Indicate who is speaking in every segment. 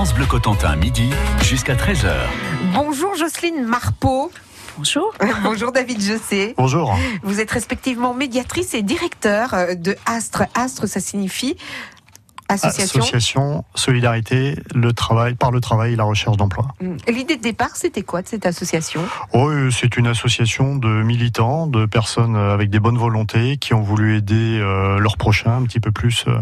Speaker 1: France Bleu Cotentin, midi jusqu'à 13h.
Speaker 2: Bonjour Jocelyne Marpeau.
Speaker 3: Bonjour.
Speaker 2: Bonjour David Jossé.
Speaker 4: Bonjour.
Speaker 2: Vous êtes respectivement médiatrice et directeur de Astre. Astre, ça signifie Association.
Speaker 4: Association, solidarité, le travail, par le travail et la recherche d'emploi.
Speaker 2: Mm. L'idée de départ, c'était quoi de cette association?
Speaker 4: Oh, euh, C'est une association de militants, de personnes avec des bonnes volontés qui ont voulu aider euh, leurs prochains un petit peu plus euh,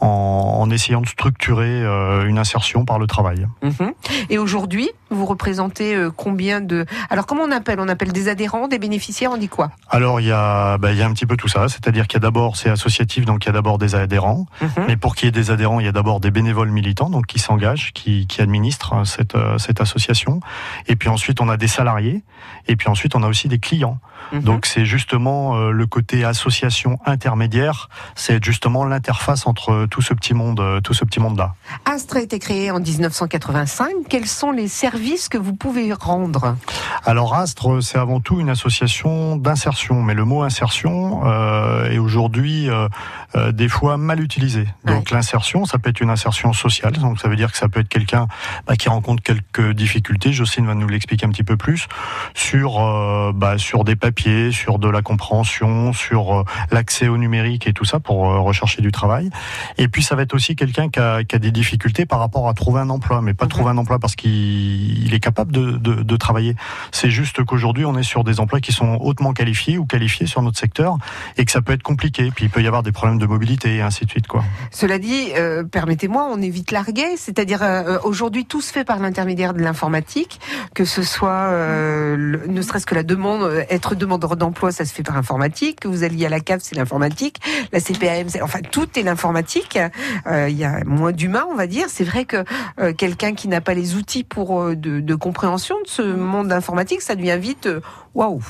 Speaker 4: en, en, essayant de structurer euh, une insertion par le travail.
Speaker 2: -hmm. Et aujourd'hui, vous représentez euh, combien de... Alors comment on appelle? On appelle des adhérents, des bénéficiaires, on dit quoi?
Speaker 4: Alors il y, a, bah, y a un petit peu tout ça, c'est-à-dire qu'il y a d'abord, c'est associatif, donc il y a d'abord des adhérents, -hmm. mais pour qu'il y ait des adhérents, il y a d'abord des bénévoles militants, donc qui s'engagent, qui, qui administrent hein, cette, euh, cette association. Et puis ensuite, on a des salariés. Et puis ensuite, on a aussi des clients. -hmm. Donc c'est justement euh, le côté association intermédiaire. C'est justement l'interface entre tout ce petit monde, euh, tout ce petit monde là.
Speaker 2: Astre a été créé en 1985. Quels sont les services que vous pouvez rendre?
Speaker 4: Alors Astre, c'est avant tout une association d'insertion, mais le mot insertion euh, est aujourd'hui euh, euh, des fois mal utilisé. Donc ouais. l'insertion, ça peut être une insertion sociale, donc ça veut dire que ça peut être quelqu'un bah, qui rencontre quelques difficultés. Jocelyne va nous l'expliquer un petit peu plus sur euh, bah, sur des papiers, sur de la compréhension, sur euh, l'accès au numérique et tout ça pour euh, rechercher du travail. Et puis ça va être aussi quelqu'un qui a, qui a, des difficultés par rapport à trouver un emploi, mais pas okay. trouver un emploi parce qu'il est capable de, de, de travailler. C'est juste qu'aujourd'hui on est sur des emplois qui sont hautement qualifiés ou qualifiés sur notre secteur et que ça peut être compliqué. Puis il peut y avoir des problèmes de mobilité et ainsi de suite. Quoi.
Speaker 2: Cela dit, euh, permettez-moi, on est vite largué, c'est-à-dire euh, aujourd'hui tout se fait par l'intermédiaire de l'informatique, que ce soit euh, le, ne serait-ce que la demande, être demandeur d'emploi, ça se fait par informatique, que vous alliez à la CAF, c'est l'informatique, la CPAM, enfin tout est l'informatique. Il y a moins d'humains, on va dire. C'est vrai que quelqu'un qui n'a pas les outils pour de, de, compréhension de ce monde informatique, ça devient vite waouh,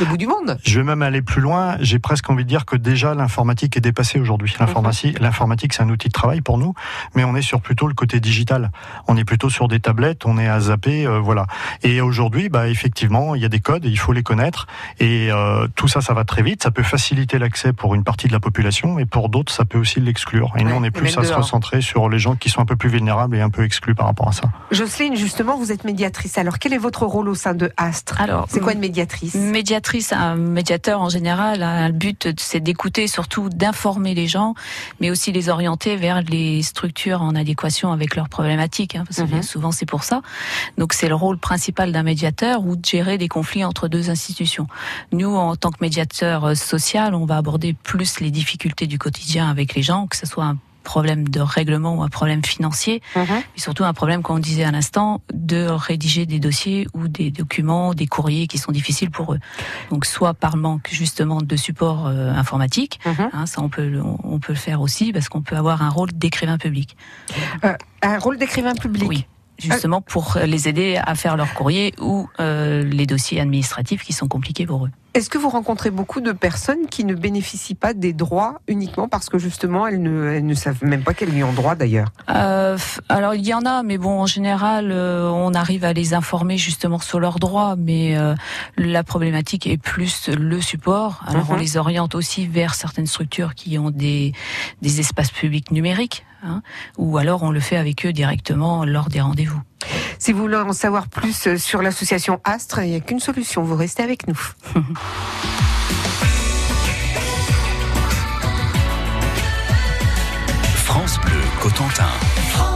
Speaker 2: le bout du monde.
Speaker 4: Je vais même aller plus loin. J'ai presque envie de dire que déjà l'informatique est dépassée aujourd'hui. L'informatique, l'informatique, c'est un outil de travail pour nous, mais on est sur plutôt le côté digital. On est plutôt sur des tablettes, on est à zapper, euh, voilà. Et aujourd'hui, bah effectivement, il y a des codes, il faut les connaître, et euh, tout ça, ça va très vite. Ça peut faciliter l'accès pour une partie de la population, et pour d'autres, ça peut aussi l'exclure. Et ouais, nous, on est plus à se recentrer sur les gens qui sont un peu plus vulnérables et un peu exclus par rapport à ça.
Speaker 2: Jocelyne, justement, vous êtes médiatrice. Alors, quel est votre rôle au sein de Astre? Alors, c'est quoi une médiatrice?
Speaker 3: Médiatrice, un médiateur en général, a le but, c'est d'écouter, surtout d'informer les gens, mais aussi les orienter vers les structures en adéquation avec leurs problématiques, hein, parce que mm -hmm. souvent c'est pour ça. Donc c'est le rôle principal d'un médiateur ou de gérer des conflits entre deux institutions. Nous, en tant que médiateur social, on va aborder plus les difficultés du quotidien avec les gens, que ce soit un problème de règlement ou un problème financier, mmh. mais surtout un problème, comme on disait à l'instant, de rédiger des dossiers ou des documents, des courriers qui sont difficiles pour eux. Donc soit par manque justement de support euh, informatique, mmh. hein, ça on peut on peut le faire aussi parce qu'on peut avoir un rôle d'écrivain public.
Speaker 2: Euh, un rôle d'écrivain public.
Speaker 3: Oui justement pour les aider à faire leur courrier ou euh, les dossiers administratifs qui sont compliqués pour eux.
Speaker 2: Est-ce que vous rencontrez beaucoup de personnes qui ne bénéficient pas des droits uniquement parce que justement elles ne, elles ne savent même pas qu'elles y ont droit d'ailleurs?
Speaker 3: Euh, Alors il y en a, mais bon en général euh, on arrive à les informer justement sur leurs droits, mais euh, la problématique est plus le support. Alors mm -hmm. on les oriente aussi vers certaines structures qui ont des, des espaces publics numériques, hein, ou alors on le fait avec eux directement lors des rendez-vous.
Speaker 2: Si vous voulez en savoir plus sur l'association Astre, il n'y a qu'une solution, vous restez avec nous.
Speaker 1: France Bleu Cotentin.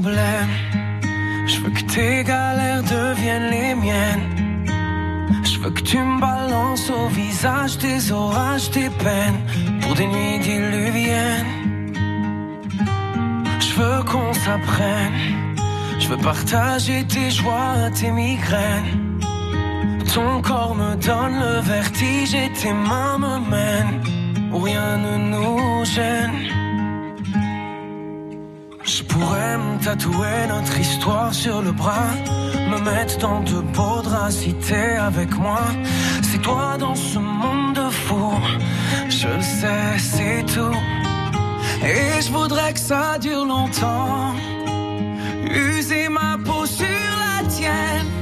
Speaker 5: Je veux que tes galères deviennent les miennes. Je veux que tu me balances au visage tes orages, tes peines pour des nuits diluviennes. Je veux qu'on s'apprenne. Je veux partager tes joies, tes migraines. Ton corps me donne le vertige et tes mains me mènent rien ne nous gêne. Je pourrais me tatouer notre histoire sur le bras, me mettre dans de beaux draps avec moi. C'est toi dans ce monde fou, je le sais, c'est tout. Et je voudrais que ça dure longtemps, user ma peau sur la tienne.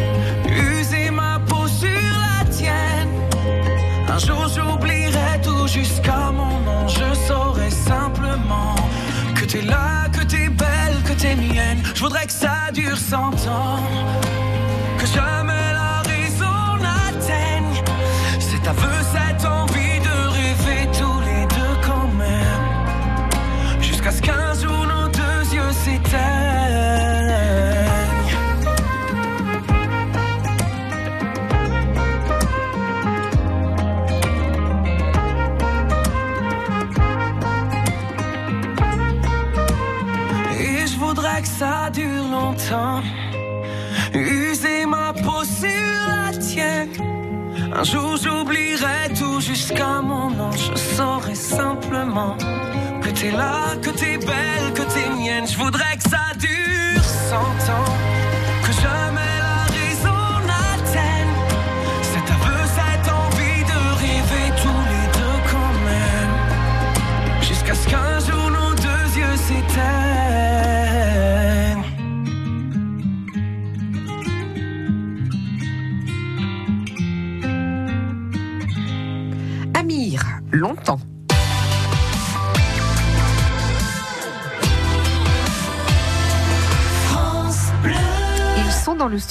Speaker 5: J'oublierai tout jusqu'à mon nom. Je saurai simplement que t'es là, que t'es belle, que t'es mienne. Je voudrais que ça dure cent ans. Que jamais la raison n'atteigne cet aveu, cette envie que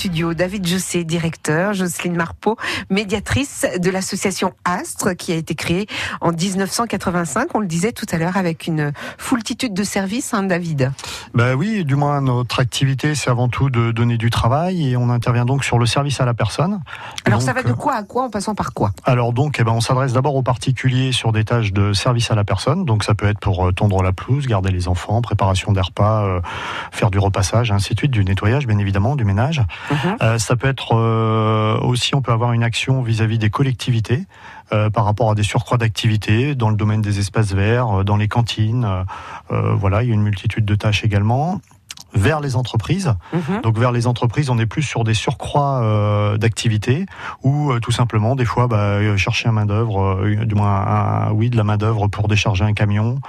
Speaker 2: David Jossé, directeur, Jocelyne Marpeau, médiatrice de l'association Astre, qui a été créée en 1985. On le disait tout à l'heure avec une foultitude de services, hein, David.
Speaker 4: Ben oui, du moins notre activité, c'est avant tout de donner du travail et on intervient donc sur le service à la personne.
Speaker 2: Alors
Speaker 4: Donc,
Speaker 2: ça va de
Speaker 4: euh,
Speaker 2: quoi à quoi en passant par quoi?
Speaker 4: Alors donc, eh ben, on s'adresse d'abord aux particuliers sur des tâches de service à la personne. Donc ça peut être pour euh, tondre la pelouse, garder les enfants, préparation des repas, euh, faire du repassage, ainsi de suite, du nettoyage bien évidemment, du ménage.
Speaker 2: Mhm.
Speaker 4: Euh, ça peut être euh, aussi, on peut avoir une action vis-à-vis des collectivités euh, par rapport à des surcroîts d'activités dans le domaine des espaces verts, euh, dans les cantines. euh, voilà, il y a une multitude de tâches également vers les entreprises.
Speaker 2: Mhm.
Speaker 4: Donc vers les entreprises, on est plus sur des surcroîts euh, d'activités ou euh, tout simplement des fois bah, chercher un main d'œuvre, euh, du moins un- oui de la main d'œuvre pour décharger un camion,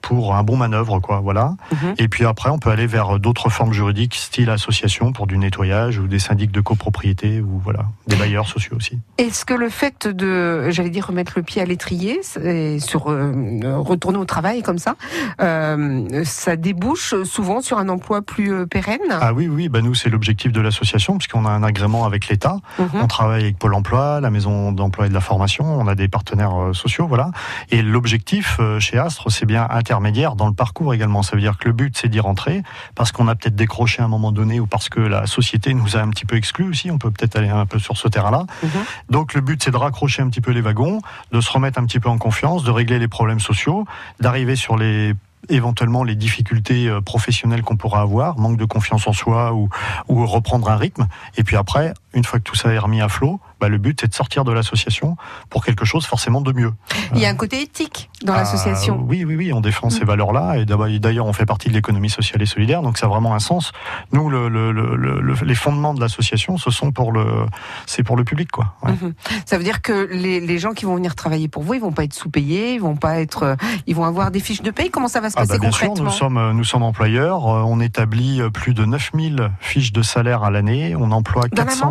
Speaker 4: pour un bon manœuvre quoi, voilà.
Speaker 2: Mhm.
Speaker 4: Et puis après, on peut aller vers d'autres formes juridiques, style association pour du nettoyage ou des syndics de copropriété ou voilà des bailleurs sociaux aussi.
Speaker 2: Est-ce que le fait de, j'allais dire, remettre le pied à l'étrier, et sur euh, retourner au travail comme ça, euh, ça débouche souvent sur un emploi plus euh, pérenne?
Speaker 4: Ah oui oui, bah nous c'est l'objectif de l'association puisqu'on a un agrément avec l'État.
Speaker 2: Mhm.
Speaker 4: On travaille avec Pôle Emploi, la Maison d'Emploi et de la Formation. On a des partenaires sociaux, voilà. Et l'objectif chez Astre, c'est bien intermédiaire dans le parcours également. Ça veut dire que le but, c'est d'y rentrer parce qu'on a peut-être décroché à un moment donné ou parce que la société nous a un petit peu exclus aussi. On peut peut-être aller un peu sur ce terrain-là.
Speaker 2: Mhm.
Speaker 4: Donc le but, c'est de raccrocher un petit peu les wagons, de se remettre un petit peu en confiance, de régler les problèmes sociaux, d'arriver sur les éventuellement les difficultés euh, professionnelles qu'on pourra avoir, manque de confiance en soi ou, ou reprendre un rythme. Et puis après, une fois que tout ça est remis à flot, bah, le but c'est de sortir de l'association pour quelque chose forcément de mieux.
Speaker 2: Il y a un côté éthique dans
Speaker 4: Ah,
Speaker 2: l'association.
Speaker 4: oui, oui, oui, on défend ces
Speaker 2: Mm.
Speaker 4: valeurs-là. Et d'ailleurs, on fait partie de l'économie sociale et solidaire, donc ça a vraiment un sens. Nous, le, le- le- le- les fondements de l'association, ce sont pour le, c'est pour le public, quoi. Ouais.
Speaker 2: Mhm. Ça veut dire que les, les gens qui vont venir travailler pour vous, ils vont pas être sous-payés, ils vont pas être, euh, ils vont avoir des fiches de paye. Comment ça va se
Speaker 4: Ah
Speaker 2: passer
Speaker 4: bah bien sûr,
Speaker 2: concrètement
Speaker 4: nous sommes, euh, nous sommes employeurs. Euh, On établit euh, plus de 9000 fiches de salaire à l'année. On emploie
Speaker 2: Dans la
Speaker 4: 400.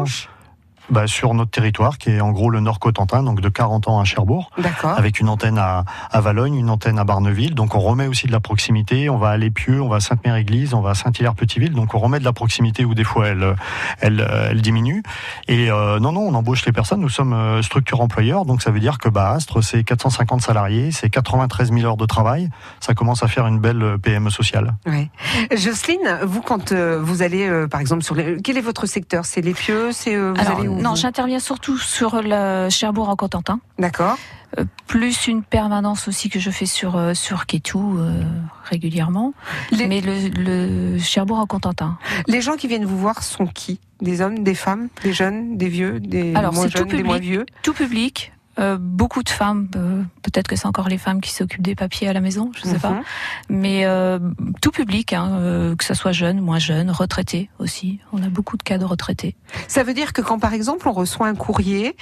Speaker 4: Bah, Sur notre territoire, qui est en gros le Nord Cotentin, donc de 40 ans à Cherbourg, avec une antenne à, à Valogne, une antenne à Barneville. Donc on remet aussi de la proximité. On va à Lépieux, on va à Sainte-Mère-Église, on va à Saint-Hilaire-Petiteville. Donc on remet de la proximité où des fois elle, elle, elle diminue. Et euh, non, non, on embauche les personnes. Nous sommes euh, structure employeur, donc ça veut dire que bah, Astre, c'est 450 salariés, c'est 93 000 heures de travail. Ça commence à faire une belle euh, PME sociale.
Speaker 2: Ouais. Jocelyne, vous quand vous allez, par exemple, sur les... quel est votre secteur? C'est les pieux C'est vous allez où?
Speaker 3: Non, j'interviens surtout sur le Cherbourg en Cotentin.
Speaker 2: D'accord.
Speaker 3: Euh, plus une permanence aussi que je fais sur euh, sur Kétou euh, régulièrement. Mais le, le Cherbourg en Contentin.
Speaker 2: Les gens qui viennent vous voir sont qui? Des hommes, des femmes, des jeunes, des vieux, des moins jeunes, des moins vieux?
Speaker 3: Tout public. Euh, beaucoup de femmes, euh, peut-être que c'est encore les femmes qui s'occupent des papiers à la maison, je sais pas, mhm. mais euh, tout public, hein, que ce soit jeune, moins jeune, retraité aussi. On a beaucoup de cas de retraités.
Speaker 2: Ça veut dire que quand par exemple on reçoit un courrier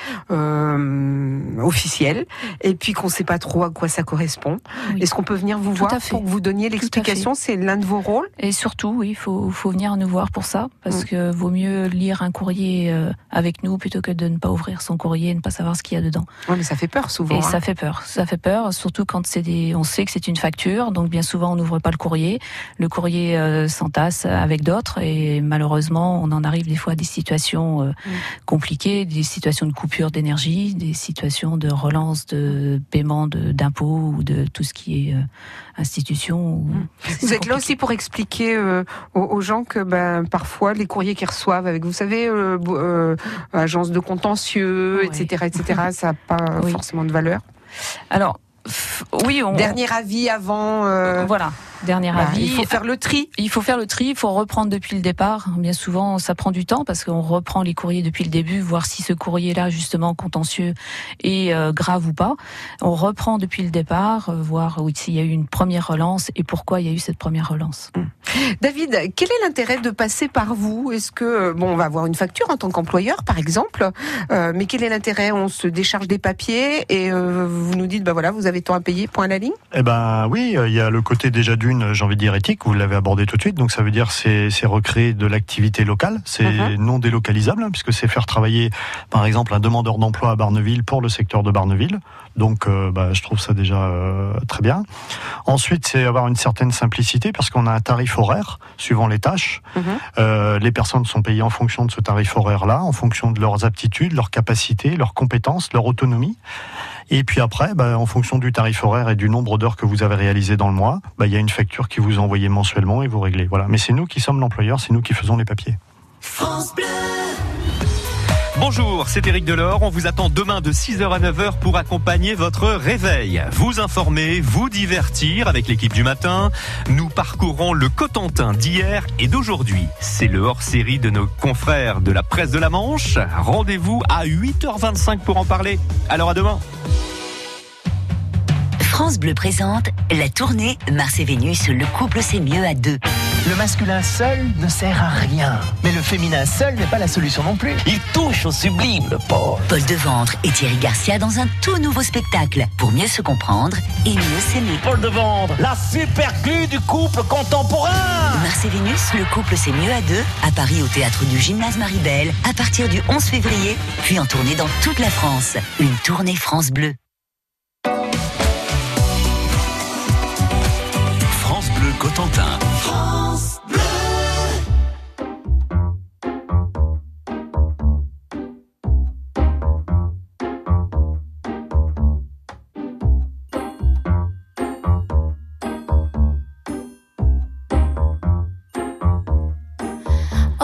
Speaker 2: officiel et puis qu'on ne sait pas trop à quoi ça correspond, est-ce qu'on peut venir vous voir pour que vous donniez l'explication? C'est l'un de vos rôles?
Speaker 3: Et surtout, oui, il faut, faut venir nous voir pour ça, parce mm. que vaut mieux lire un courrier avec nous plutôt que de ne pas ouvrir son courrier et ne pas savoir ce qu'il y a dedans.
Speaker 2: Oui, mais ça fait peur souvent.
Speaker 3: Et ça hein. fait peur. Ça fait peur, surtout quand c'est des. On sait que c'est une facture, donc bien souvent on n'ouvre pas le courrier. Le courrier euh, s'entasse avec d'autres, et malheureusement on en arrive des fois à des situations euh, mm. compliquées, des situations de coupure d'énergie, des situations de relance de paiement d'impôts ou de tout ce qui est euh, institution.
Speaker 2: Mm. Vous êtes là aussi pour expliquer aux, gens que ben, parfois les courriers qu'ils reçoivent avec, vous savez, agence de contentieux, etc., etc., ça forcément de valeur.
Speaker 3: Alors, oui, on...
Speaker 2: dernier avis avant. Euh,
Speaker 3: voilà, dernier bah, avis.
Speaker 2: Il faut faire le tri.
Speaker 3: Il faut faire le tri. Il faut reprendre depuis le départ. Bien souvent, ça prend du temps parce qu'on reprend les courriers depuis le début, voir si ce courrier-là, justement contentieux, est euh, grave ou pas. On reprend depuis le départ, euh, voir oui, s'il y a eu une première relance et pourquoi il y a eu cette première relance. Hum.
Speaker 2: David, quel est l'intérêt de passer par vous? Est-ce que bon, on va avoir une facture en tant qu'employeur, par exemple, mais quel est l'intérêt? On se décharge des papiers et vous nous dites, bah voilà, vous avez avez à payer, point à la ligne?
Speaker 4: Eh ben oui, il y a le côté déjà d'une, j'ai envie de dire éthique, vous l'avez abordé tout de suite, donc ça veut dire c'est recréer de l'activité locale, c'est mhm. non délocalisable, hein, puisque c'est faire travailler par exemple un demandeur d'emploi à Barneville pour le secteur de Barneville, donc euh, bah, je trouve ça déjà euh, très bien. Ensuite, c'est avoir une certaine simplicité, parce qu'on a un tarif horaire suivant les tâches. Mhm. Euh, les personnes sont payées en fonction de ce tarif horaire-là, en fonction de leurs aptitudes, leurs capacités, leurs compétences, leur autonomie. Et puis après, bah, en fonction du tarif horaire et du nombre d'heures que vous avez réalisé dans le mois, bah, il y a une facture qui vous est envoyée mensuellement et vous réglez. Voilà. Mais c'est nous qui sommes l'employeur, c'est nous qui faisons les papiers.
Speaker 6: Bonjour, c'est Eric Delors. On vous attend demain de 6h à 9h pour accompagner votre réveil. Vous informer, vous divertir avec l'équipe du matin. Nous parcourons le Cotentin d'hier et d'aujourd'hui. C'est le hors-série de nos confrères de la presse de la Manche. Rendez-vous à 8h25 pour en parler. Alors à demain.
Speaker 7: France Bleu présente la tournée Mars et Vénus, le couple c'est mieux à deux.
Speaker 8: Le masculin seul ne sert à rien. Mais le féminin seul n'est pas la solution non plus. Il touche au sublime, le pauvre.
Speaker 7: Paul de Ventre et Thierry Garcia dans un tout nouveau spectacle pour mieux se comprendre et mieux s'aimer.
Speaker 8: Paul de Ventre, la super glue du couple contemporain.
Speaker 7: Mars et Vénus, le couple c'est mieux à deux, à Paris au théâtre du Gymnase Maribel, à partir du 11 février, puis en tournée dans toute la France. Une tournée France Bleu.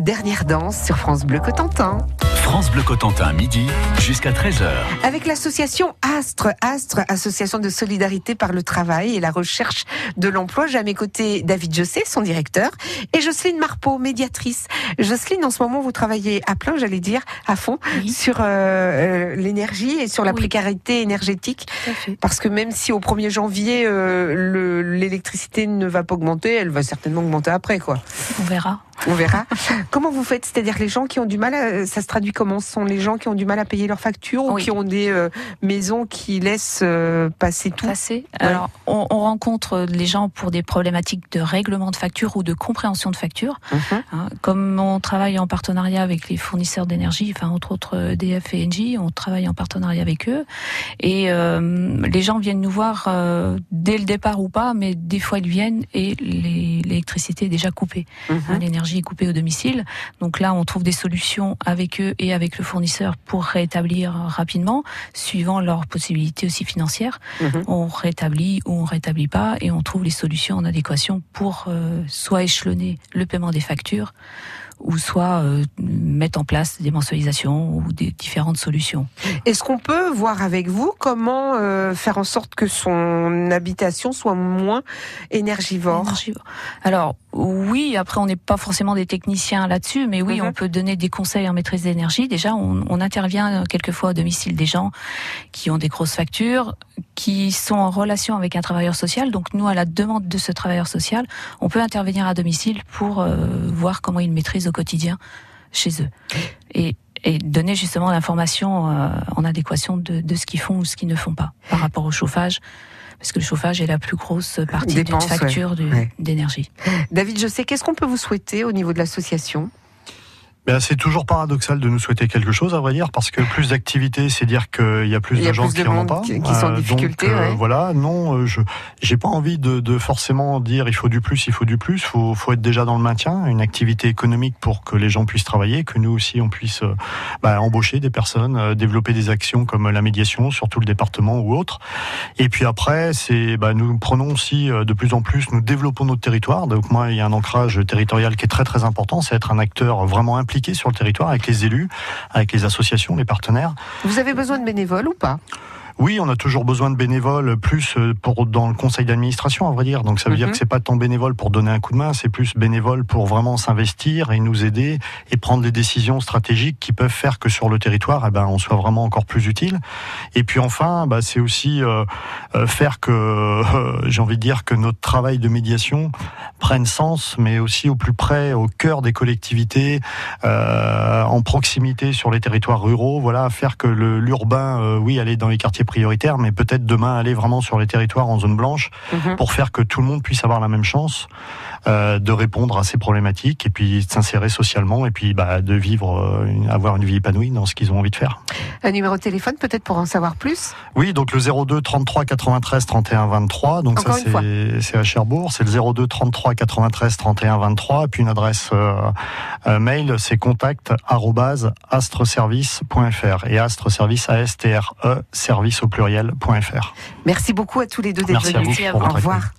Speaker 2: Dernière danse sur France Bleu Cotentin.
Speaker 1: France Bleu Cotentin, midi jusqu'à 13h.
Speaker 2: Avec l'association Astre, Astre, association de solidarité par le travail et la recherche de l'emploi. J'ai à mes côtés David Jossé, son directeur, et Jocelyne Marpeau, médiatrice. Jocelyne, en ce moment, vous travaillez à plein, j'allais dire, à fond, sur euh, euh, l'énergie et sur la précarité énergétique. Parce que même si au 1er janvier, euh, l'électricité ne va pas augmenter, elle va certainement augmenter après, quoi.
Speaker 3: On verra.
Speaker 2: On verra. comment vous faites? C'est-à-dire les gens qui ont du mal, à, ça se traduit comment? Ce sont les gens qui ont du mal à payer leurs factures ou qui ont des euh, maisons qui laissent euh, passer tout?
Speaker 3: Passer. Alors, on, on, rencontre les gens pour des problématiques de règlement de facture ou de compréhension de facture. Mhm. Hein, comme on travaille en partenariat avec les fournisseurs d'énergie, enfin entre autres DF et Engie, on travaille en partenariat avec eux. Et euh, les gens viennent nous voir dès le départ ou pas, mais des fois ils viennent et l'électricité est déjà coupée. Mhm. Hein, l'énergie coupée au domicile. Donc là, on trouve des solutions avec eux et avec le fournisseur pour rétablir rapidement, suivant leurs possibilités aussi financières. Mhm. On rétablit ou on rétablit pas et on trouve les solutions en adéquation pour euh, soit échelonner le paiement des factures, ou soit euh, mettre en place des mensualisations ou des différentes solutions.
Speaker 2: Est-ce qu'on peut voir avec vous comment euh, faire en sorte que son habitation soit moins énergivore, énergivore.
Speaker 3: Alors oui, après on n'est pas forcément des techniciens là-dessus, mais oui, mhm. on peut donner des conseils en maîtrise d'énergie. Déjà, on, on intervient quelquefois au domicile des gens qui ont des grosses factures, qui sont en relation avec un travailleur social. Donc nous, à la demande de ce travailleur social, on peut intervenir à domicile pour euh, voir comment ils maîtrisent au quotidien chez eux. Et, et donner justement l'information euh, en adéquation de, de ce qu'ils font ou ce qu'ils ne font pas par rapport au chauffage parce que le chauffage est la plus grosse partie d'une facture d'énergie.
Speaker 2: David, je sais, qu'est-ce qu'on peut vous souhaiter au niveau de l'association?
Speaker 4: Ben, c'est toujours paradoxal de nous souhaiter quelque chose, à vrai dire, parce que plus d'activités, c'est dire qu'il y a plus de gens qui n'en ont pas.
Speaker 2: Qui sont en euh, difficulté.
Speaker 4: Donc, euh, Voilà, non, euh, je j'ai pas envie de, de, forcément dire il faut du plus, il faut du plus. Faut faut être déjà dans le maintien, une activité économique pour que les gens puissent travailler, que nous aussi on puisse bah, embaucher des personnes, développer des actions comme la médiation, surtout le département ou autre. Et puis après, c'est bah, nous prenons aussi de plus en plus, nous développons notre territoire. Donc moi, il y a un ancrage territorial qui est très très important, c'est être un acteur vraiment important sur le territoire avec les élus, avec les associations, les partenaires.
Speaker 2: Vous avez besoin de bénévoles ou pas?
Speaker 4: Oui, on a toujours besoin de bénévoles, plus euh, pour dans le conseil d'administration, à vrai dire. Donc ça veut dire mhm. que c'est pas tant bénévole pour donner un coup de main, c'est plus bénévole pour vraiment s'investir et nous aider et prendre des décisions stratégiques qui peuvent faire que sur le territoire, eh ben, on soit vraiment encore plus utile. Et puis enfin, bah, c'est aussi euh, euh, faire que, j'ai envie de dire que notre travail de médiation prenne sens, mais aussi au plus près, au cœur des collectivités, en proximité sur les territoires ruraux. Voilà, faire que l'urbain, oui, aller dans les quartiers prioritaire, mais peut-être demain aller vraiment sur les territoires en zone blanche mhm. pour faire que tout le monde puisse avoir la même chance de répondre à ces problématiques et puis de s'insérer socialement et puis bah, de vivre, euh, avoir une vie épanouie dans ce qu'ils ont envie de faire.
Speaker 2: Un numéro de téléphone peut-être pour en savoir plus?
Speaker 4: Oui, donc le 02 33 93 31 23. Donc ça c'est à Cherbourg, c'est le 02 33 93 31 23 et puis une adresse euh, mail c'est contact astreservice.fr et astreservice A S T R E service au pluriel.fr.
Speaker 2: Merci beaucoup à tous les deux d'être venus.
Speaker 4: Au revoir.